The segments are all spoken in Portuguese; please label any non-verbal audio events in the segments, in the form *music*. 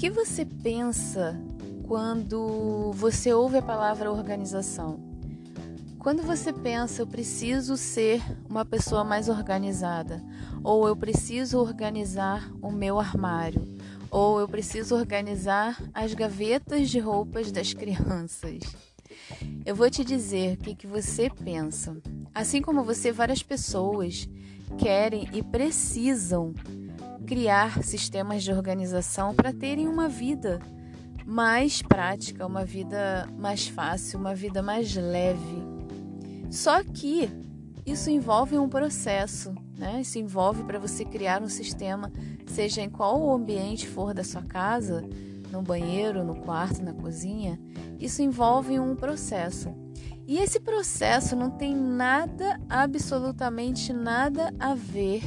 que você pensa quando você ouve a palavra organização? Quando você pensa, eu preciso ser uma pessoa mais organizada, ou eu preciso organizar o meu armário, ou eu preciso organizar as gavetas de roupas das crianças. Eu vou te dizer o que, que você pensa. Assim como você, várias pessoas querem e precisam criar sistemas de organização para terem uma vida mais prática, uma vida mais fácil, uma vida mais leve. Só que isso envolve um processo, né? Isso envolve para você criar um sistema, seja em qual ambiente for da sua casa, no banheiro, no quarto, na cozinha, isso envolve um processo. E esse processo não tem nada, absolutamente nada a ver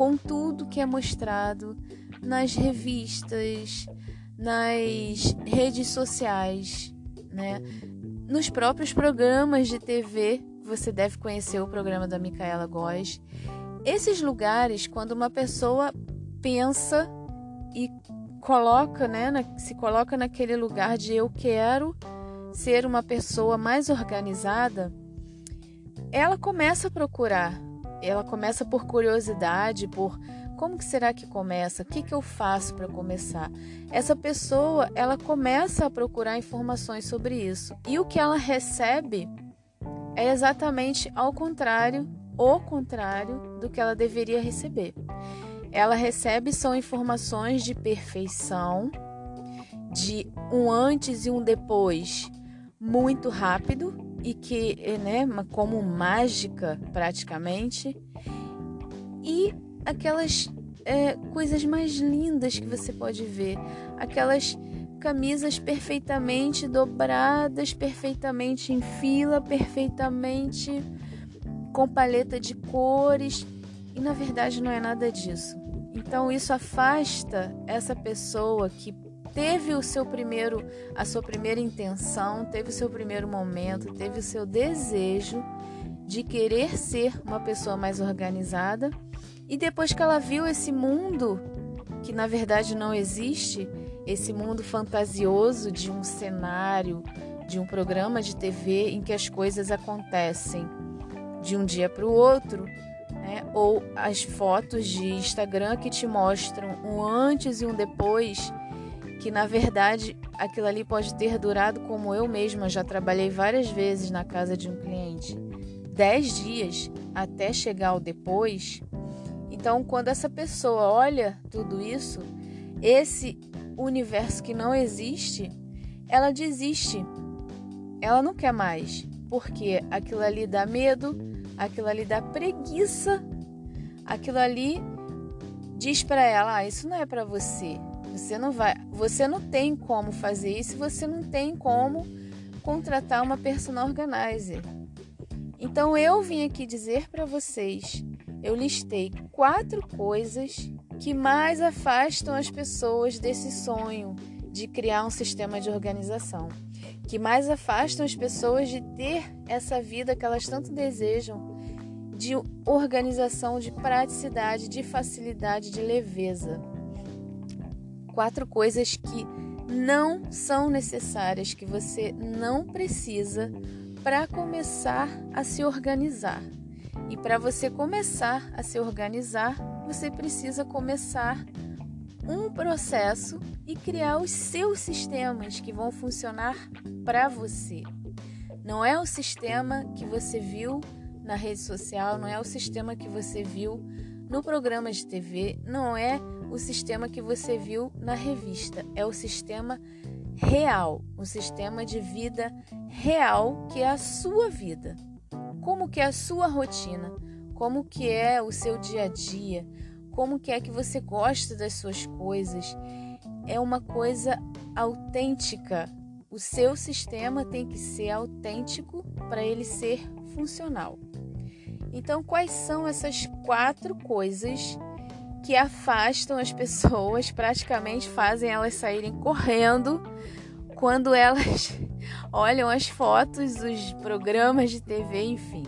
com tudo que é mostrado nas revistas, nas redes sociais, né? Nos próprios programas de TV, você deve conhecer o programa da Micaela Góes. Esses lugares, quando uma pessoa pensa e coloca, né, na, se coloca naquele lugar de eu quero ser uma pessoa mais organizada, ela começa a procurar. Ela começa por curiosidade, por como que será que começa? O que, que eu faço para começar? Essa pessoa, ela começa a procurar informações sobre isso. E o que ela recebe é exatamente ao contrário, o contrário do que ela deveria receber. Ela recebe são informações de perfeição, de um antes e um depois muito rápido e que, né, como mágica praticamente, e aquelas é, coisas mais lindas que você pode ver, aquelas camisas perfeitamente dobradas, perfeitamente em fila, perfeitamente com paleta de cores, e na verdade não é nada disso. Então isso afasta essa pessoa que teve o seu primeiro, a sua primeira intenção, teve o seu primeiro momento, teve o seu desejo de querer ser uma pessoa mais organizada e depois que ela viu esse mundo, que na verdade não existe, esse mundo fantasioso de um cenário, de um programa de TV em que as coisas acontecem de um dia para o outro, né? ou as fotos de Instagram que te mostram um antes e um depois, que na verdade aquilo ali pode ter durado, como eu mesma já trabalhei várias vezes na casa de um cliente, 10 dias até chegar ao depois. Então, quando essa pessoa olha tudo isso, esse universo que não existe, ela desiste. Ela não quer mais, porque aquilo ali dá medo, aquilo ali dá preguiça, aquilo ali diz para ela: ah, isso não é para você. Você não vai, você não tem como fazer isso, você não tem como contratar uma personal organizer. Então eu vim aqui dizer para vocês eu listei quatro coisas que mais afastam as pessoas desse sonho de criar um sistema de organização, que mais afastam as pessoas de ter essa vida que elas tanto desejam, de organização, de praticidade, de facilidade, de leveza. Quatro coisas que não são necessárias, que você não precisa para começar a se organizar. E para você começar a se organizar, você precisa começar um processo e criar os seus sistemas que vão funcionar para você. Não é o sistema que você viu na rede social, não é o sistema que você viu no programa de TV, não é o sistema que você viu na revista, é o sistema real, o sistema de vida real que é a sua vida como que é a sua rotina, como que é o seu dia a dia, como que é que você gosta das suas coisas. É uma coisa autêntica. O seu sistema tem que ser autêntico para ele ser funcional. Então, quais são essas quatro coisas que afastam as pessoas, praticamente fazem elas saírem correndo quando elas *laughs* olham as fotos dos programas de TV, enfim.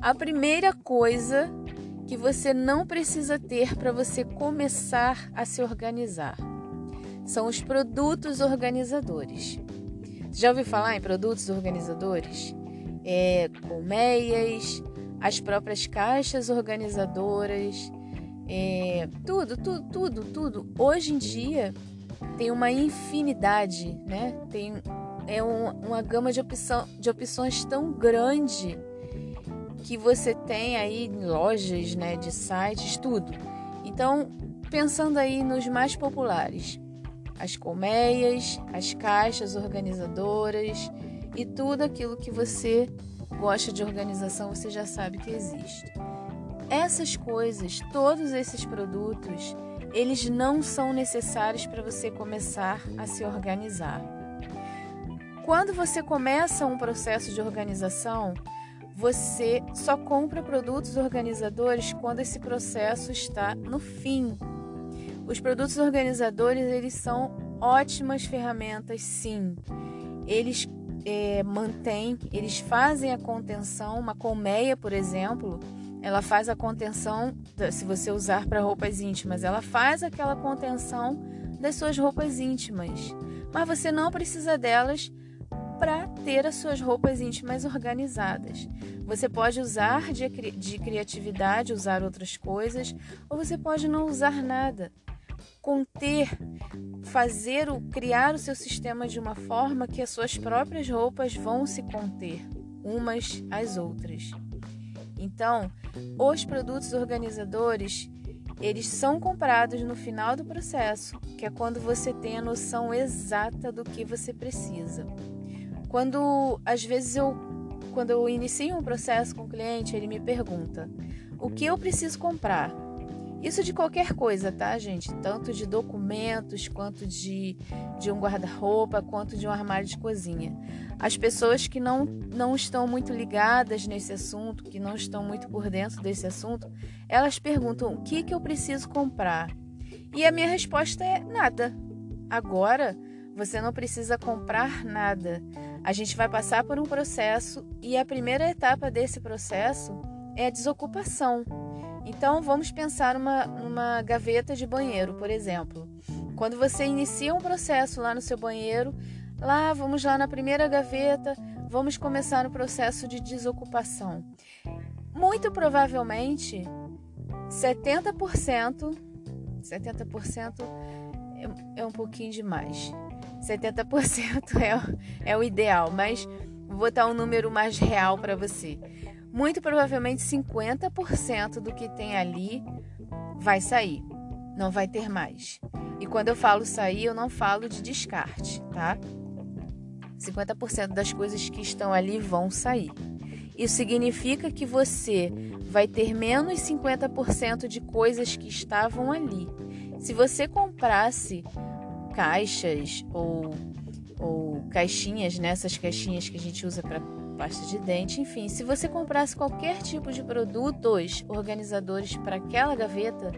A primeira coisa que você não precisa ter para você começar a se organizar são os produtos organizadores. Já ouviu falar em produtos organizadores? É, colmeias, as próprias caixas organizadoras, é, tudo, tudo, tudo, tudo. Hoje em dia tem uma infinidade, né? Tem é um, uma gama de, opção, de opções tão grande que você tem aí em lojas, né, de sites, tudo. Então, pensando aí nos mais populares, as colmeias, as caixas organizadoras e tudo aquilo que você gosta de organização, você já sabe que existe. Essas coisas, todos esses produtos, eles não são necessários para você começar a se organizar. Quando você começa um processo de organização, você só compra produtos organizadores quando esse processo está no fim. Os produtos organizadores eles são ótimas ferramentas, sim. Eles é, mantêm, eles fazem a contenção. Uma colmeia, por exemplo, ela faz a contenção, se você usar para roupas íntimas, ela faz aquela contenção das suas roupas íntimas. Mas você não precisa delas para ter as suas roupas íntimas organizadas. Você pode usar de, de criatividade, usar outras coisas, ou você pode não usar nada. Conter, fazer o criar o seu sistema de uma forma que as suas próprias roupas vão se conter umas às outras. Então, os produtos organizadores, eles são comprados no final do processo, que é quando você tem a noção exata do que você precisa. Quando às vezes eu quando eu inicio um processo com o cliente, ele me pergunta: "O que eu preciso comprar?" Isso de qualquer coisa, tá, gente? Tanto de documentos, quanto de, de um guarda-roupa, quanto de um armário de cozinha. As pessoas que não, não estão muito ligadas nesse assunto, que não estão muito por dentro desse assunto, elas perguntam: o que, que eu preciso comprar? E a minha resposta é: nada. Agora você não precisa comprar nada. A gente vai passar por um processo e a primeira etapa desse processo é a desocupação. Então, vamos pensar uma, numa gaveta de banheiro, por exemplo. Quando você inicia um processo lá no seu banheiro, lá, vamos lá na primeira gaveta, vamos começar o processo de desocupação. Muito provavelmente, 70%, 70% é, é um pouquinho demais. 70% *laughs* é, é o ideal, mas vou botar um número mais real para você. Muito provavelmente 50% do que tem ali vai sair, não vai ter mais. E quando eu falo sair, eu não falo de descarte, tá? 50% das coisas que estão ali vão sair. Isso significa que você vai ter menos 50% de coisas que estavam ali. Se você comprasse caixas ou, ou caixinhas, nessas né? caixinhas que a gente usa para pasta de dente, enfim, se você comprasse qualquer tipo de produtos organizadores para aquela gaveta,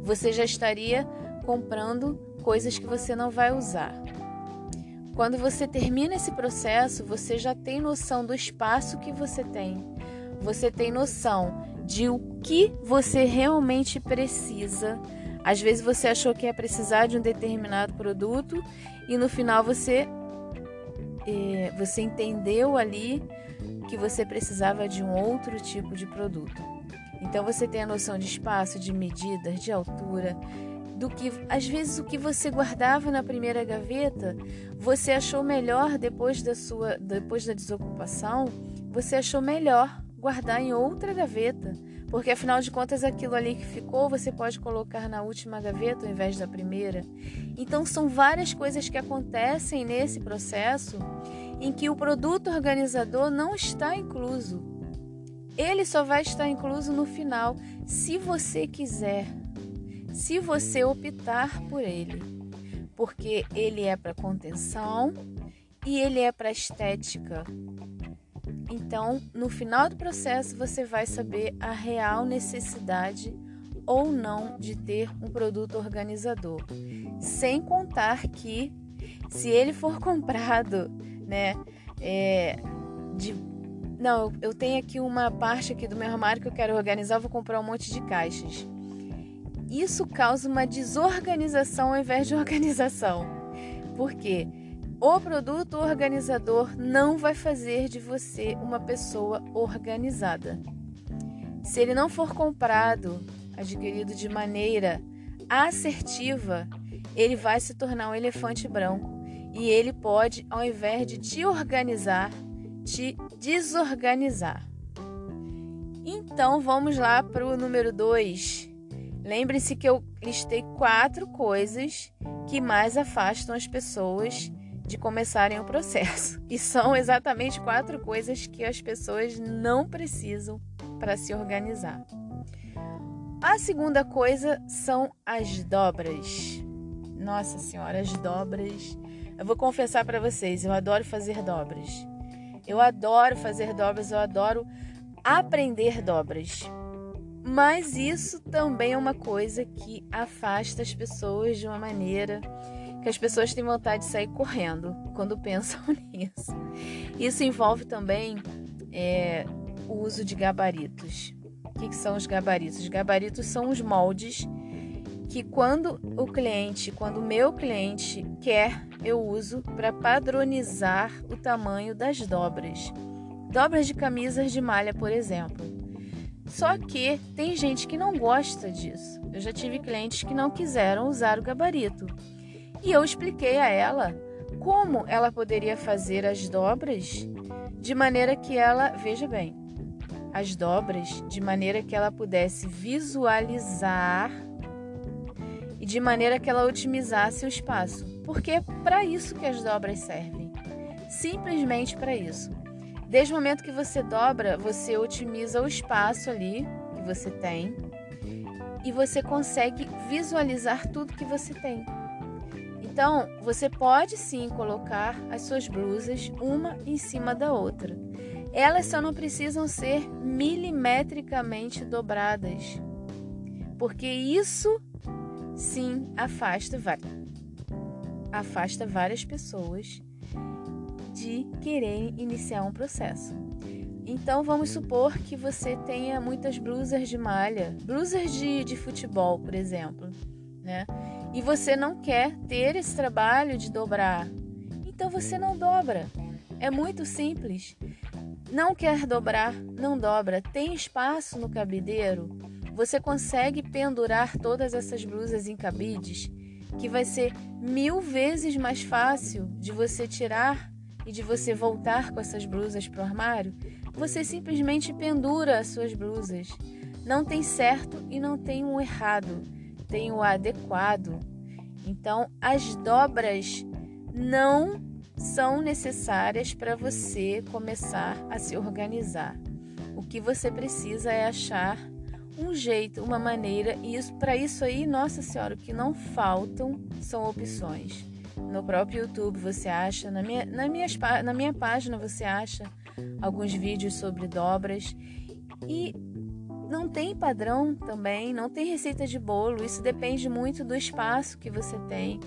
você já estaria comprando coisas que você não vai usar. Quando você termina esse processo, você já tem noção do espaço que você tem. Você tem noção de o que você realmente precisa às vezes você achou que ia precisar de um determinado produto e no final você é, você entendeu ali que você precisava de um outro tipo de produto. Então você tem a noção de espaço, de medidas, de altura, do que às vezes o que você guardava na primeira gaveta, você achou melhor depois da sua depois da desocupação, você achou melhor guardar em outra gaveta porque afinal de contas aquilo ali que ficou você pode colocar na última gaveta ao invés da primeira. Então são várias coisas que acontecem nesse processo em que o produto organizador não está incluso. Ele só vai estar incluso no final, se você quiser, se você optar por ele, porque ele é para contenção e ele é para estética. Então, no final do processo, você vai saber a real necessidade ou não de ter um produto organizador. Sem contar que, se ele for *laughs* comprado, né, é, de não, eu tenho aqui uma parte aqui do meu armário que eu quero organizar, eu vou comprar um monte de caixas. isso causa uma desorganização ao invés de organização. Por quê? O produto organizador não vai fazer de você uma pessoa organizada. Se ele não for comprado, adquirido de maneira assertiva, ele vai se tornar um elefante branco e ele pode, ao invés de te organizar, te desorganizar. Então vamos lá para o número 2. Lembre-se que eu listei quatro coisas que mais afastam as pessoas de começarem o processo. E são exatamente quatro coisas que as pessoas não precisam para se organizar. A segunda coisa são as dobras. Nossa Senhora, as dobras. Eu vou confessar para vocês, eu adoro fazer dobras. Eu adoro fazer dobras, eu adoro aprender dobras. Mas isso também é uma coisa que afasta as pessoas de uma maneira que as pessoas têm vontade de sair correndo quando *laughs* pensam nisso. Isso envolve também é, o uso de gabaritos. O que, que são os gabaritos? Os gabaritos são os moldes que quando o cliente, quando o meu cliente quer, eu uso para padronizar o tamanho das dobras. Dobras de camisas de malha, por exemplo. Só que tem gente que não gosta disso. Eu já tive clientes que não quiseram usar o gabarito. E eu expliquei a ela como ela poderia fazer as dobras de maneira que ela, veja bem, as dobras de maneira que ela pudesse visualizar e de maneira que ela otimizasse o espaço. Porque é para isso que as dobras servem. Simplesmente para isso. Desde o momento que você dobra, você otimiza o espaço ali que você tem e você consegue visualizar tudo que você tem. Então, você pode sim colocar as suas blusas uma em cima da outra. Elas só não precisam ser milimetricamente dobradas, porque isso sim afasta, afasta várias pessoas de quererem iniciar um processo. Então vamos supor que você tenha muitas blusas de malha, blusas de, de futebol, por exemplo, né? E você não quer ter esse trabalho de dobrar, então você não dobra. É muito simples. Não quer dobrar, não dobra. Tem espaço no cabideiro? Você consegue pendurar todas essas blusas em cabides, que vai ser mil vezes mais fácil de você tirar e de você voltar com essas blusas para o armário? Você simplesmente pendura as suas blusas. Não tem certo e não tem um errado tem o adequado. Então, as dobras não são necessárias para você começar a se organizar. O que você precisa é achar um jeito, uma maneira, e isso para isso aí, nossa senhora, o que não faltam são opções. No próprio YouTube você acha, na minha, na, minha, na minha página você acha alguns vídeos sobre dobras e não tem padrão também, não tem receita de bolo. Isso depende muito do espaço que você tem.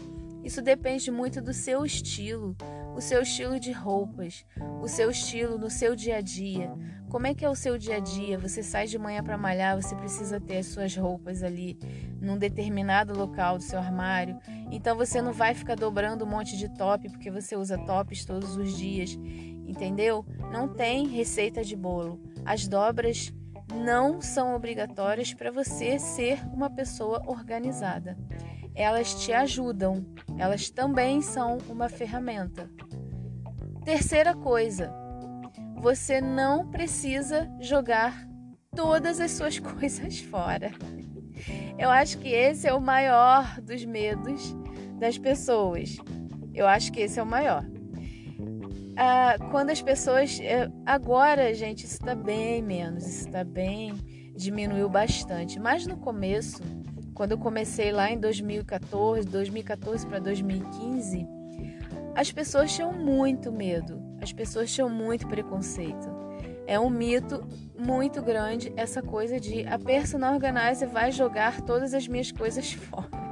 Isso depende muito do seu estilo, o seu estilo de roupas, o seu estilo no seu dia a dia. Como é que é o seu dia a dia? Você sai de manhã para malhar, você precisa ter as suas roupas ali num determinado local do seu armário. Então você não vai ficar dobrando um monte de top porque você usa tops todos os dias, entendeu? Não tem receita de bolo. As dobras não são obrigatórias para você ser uma pessoa organizada. Elas te ajudam, elas também são uma ferramenta. Terceira coisa, você não precisa jogar todas as suas *laughs* coisas fora. Eu acho que esse é o maior dos medos das pessoas. Eu acho que esse é o maior ah, quando as pessoas. Eh, agora, gente, isso está bem menos, isso está bem. diminuiu bastante. Mas no começo, quando eu comecei lá em 2014, 2014 para 2015, as pessoas tinham muito medo, as pessoas tinham muito preconceito. É um mito muito grande essa coisa de a personal organizer vai jogar todas as minhas coisas *laughs* fora.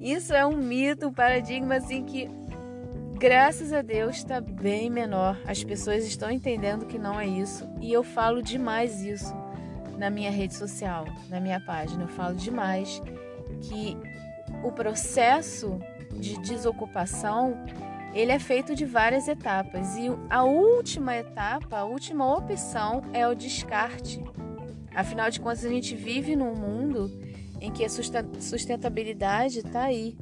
Isso é um mito, um paradigma assim que Graças a Deus está bem menor. As pessoas estão entendendo que não é isso. E eu falo demais isso. na minha rede social, na minha página. Eu falo demais que o processo de desocupação ele é feito de várias etapas e a última etapa, a última opção é o descarte. Afinal de contas, a gente vive num mundo em que a sustentabilidade está aí.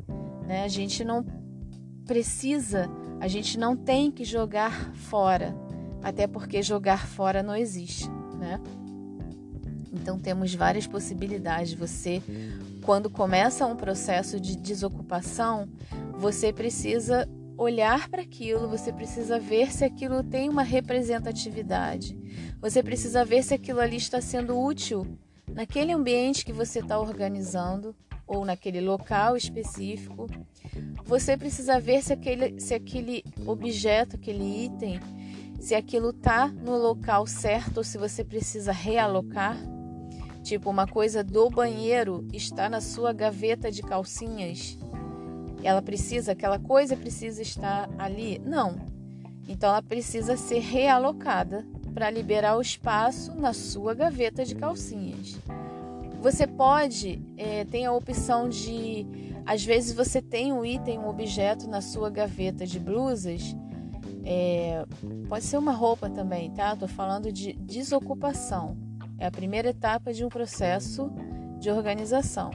Né? A gente não precisa, a gente não tem que jogar fora, até porque jogar fora não existe. Né? Então temos várias possibilidades. Você, quando começa um processo de desocupação, você precisa olhar para aquilo, você precisa ver se aquilo tem uma representatividade. Você precisa ver se aquilo ali está sendo útil naquele ambiente que você está organizando ou naquele local específico. Você precisa ver se aquele, se aquele objeto, aquele item, se aquilo está no local certo ou se você precisa realocar. Tipo, uma coisa do banheiro está na sua gaveta de calcinhas ela precisa, aquela coisa precisa estar ali? Não. Então ela precisa ser realocada para liberar o espaço na sua gaveta de calcinhas. Você pode, é, tem a opção de, às vezes você tem um item, um objeto na sua gaveta de blusas, é, pode ser uma roupa também, tá? Estou falando de desocupação. É a primeira etapa de um processo de organização.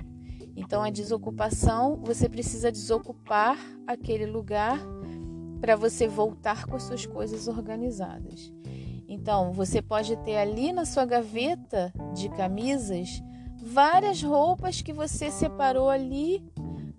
Então, a desocupação, você precisa desocupar aquele lugar para você voltar com as suas coisas organizadas. Então, você pode ter ali na sua gaveta de camisas várias roupas que você separou ali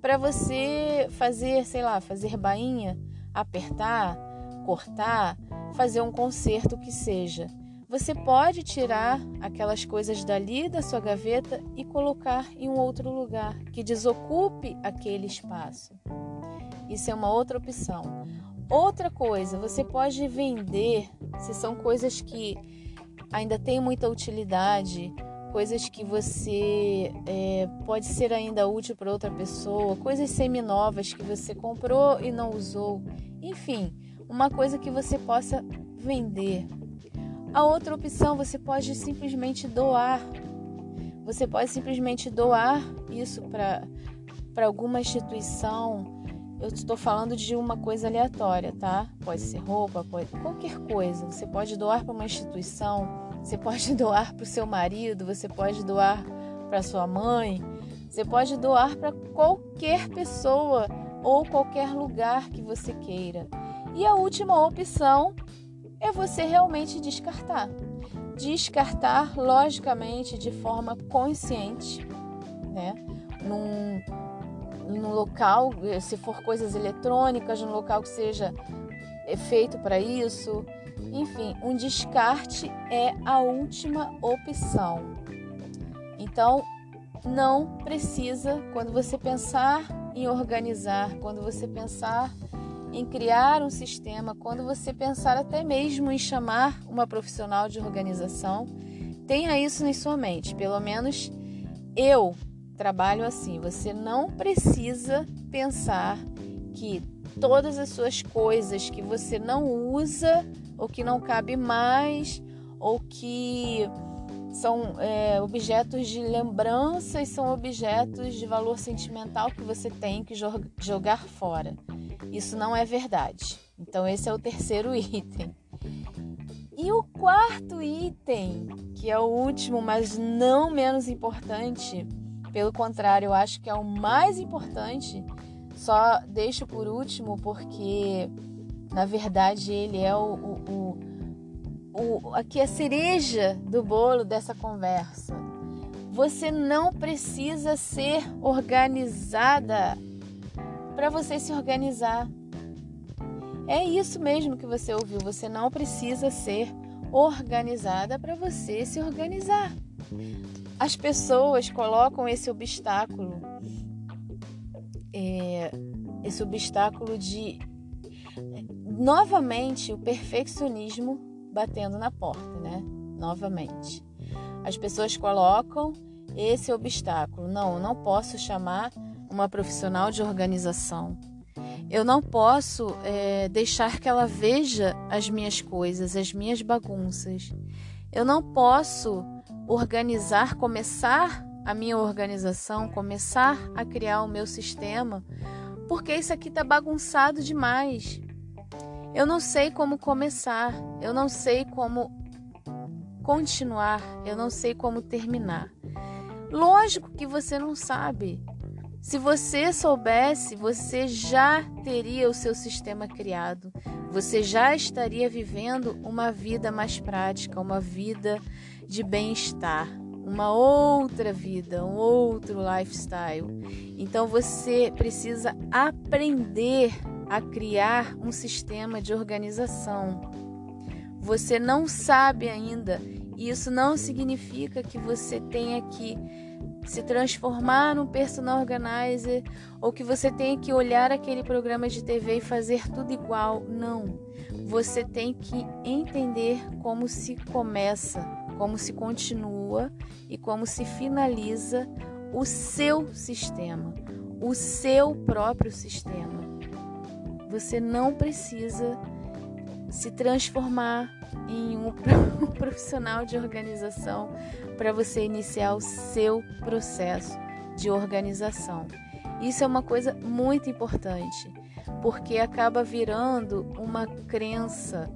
para você fazer, sei lá, fazer bainha, apertar, cortar, fazer um conserto que seja. Você pode tirar aquelas coisas dali da sua gaveta e colocar em um outro lugar que desocupe aquele espaço. Isso é uma outra opção. Outra coisa, você pode vender, se são coisas que ainda têm muita utilidade, coisas que você é, pode ser ainda útil para outra pessoa, coisas seminovas que você comprou e não usou, enfim, uma coisa que você possa vender, a outra opção, você pode simplesmente doar. Você pode simplesmente doar isso para alguma instituição. Eu estou falando de uma coisa aleatória, tá? Pode ser roupa, pode qualquer coisa. Você pode doar para uma instituição, você pode *laughs* doar para o seu marido, você pode doar para sua mãe, você pode doar para qualquer pessoa ou qualquer lugar que você queira. E a última opção é você realmente descartar. Descartar, logicamente, de forma consciente, né? Num, num local, se for coisas eletrônicas, num local que seja feito para isso. Enfim, um descarte é a última opção. Então, não precisa, quando você pensar em organizar, quando você pensar em criar um sistema, quando você pensar até mesmo em chamar uma profissional de organização, tenha isso em sua mente. Pelo menos eu trabalho assim. Você não precisa pensar que todas as suas coisas que você não usa ou que não cabe mais ou que são é, objetos de lembranças, são objetos de valor sentimental que você tem que jogar fora. Isso não é verdade. Então, esse é o terceiro *laughs* item. E o quarto item, que é o último, mas não menos importante, pelo contrário, eu acho que é o mais importante, só deixo por último porque, na verdade, ele é o, o, o, o aqui a cereja do bolo dessa conversa. Você não precisa ser organizada para você se organizar. É isso mesmo que você ouviu. Você não precisa ser organizada para você se organizar. As pessoas colocam esse obstáculo, é, esse obstáculo de novamente o perfeccionismo batendo na porta, né? Novamente. As pessoas colocam esse obstáculo. Não, eu não posso chamar uma profissional de organização. Eu não posso é, deixar que ela veja as minhas coisas, as minhas bagunças. Eu não posso organizar, começar a minha organização, começar a criar o meu sistema, porque isso aqui tá bagunçado demais. Eu não sei como começar, eu não sei como continuar, eu não sei como terminar. Lógico que você não sabe. Se você soubesse, você já teria o seu sistema criado. Você já estaria vivendo uma vida mais prática, uma vida de bem-estar, uma outra vida, um outro lifestyle. Então você precisa aprender a criar um sistema de organização. Você não sabe ainda, e isso não significa que você tenha que se transformar num personal organizer ou que você tenha que olhar aquele programa de TV e fazer tudo igual. Não. Você tem que entender como se começa, como se continua e como se finaliza o seu sistema, o seu próprio sistema. Você não precisa se transformar em um *laughs* profissional de organização para você iniciar o seu processo de organização. Isso é uma coisa muito importante, porque acaba virando uma crença.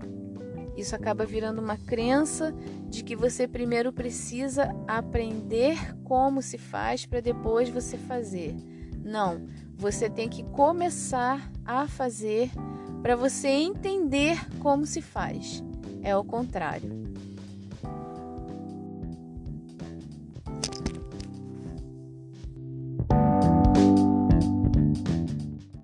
Isso acaba virando uma crença de que você primeiro precisa aprender como se faz para depois você fazer. Não, você tem que começar a fazer para você entender como se faz. É o contrário.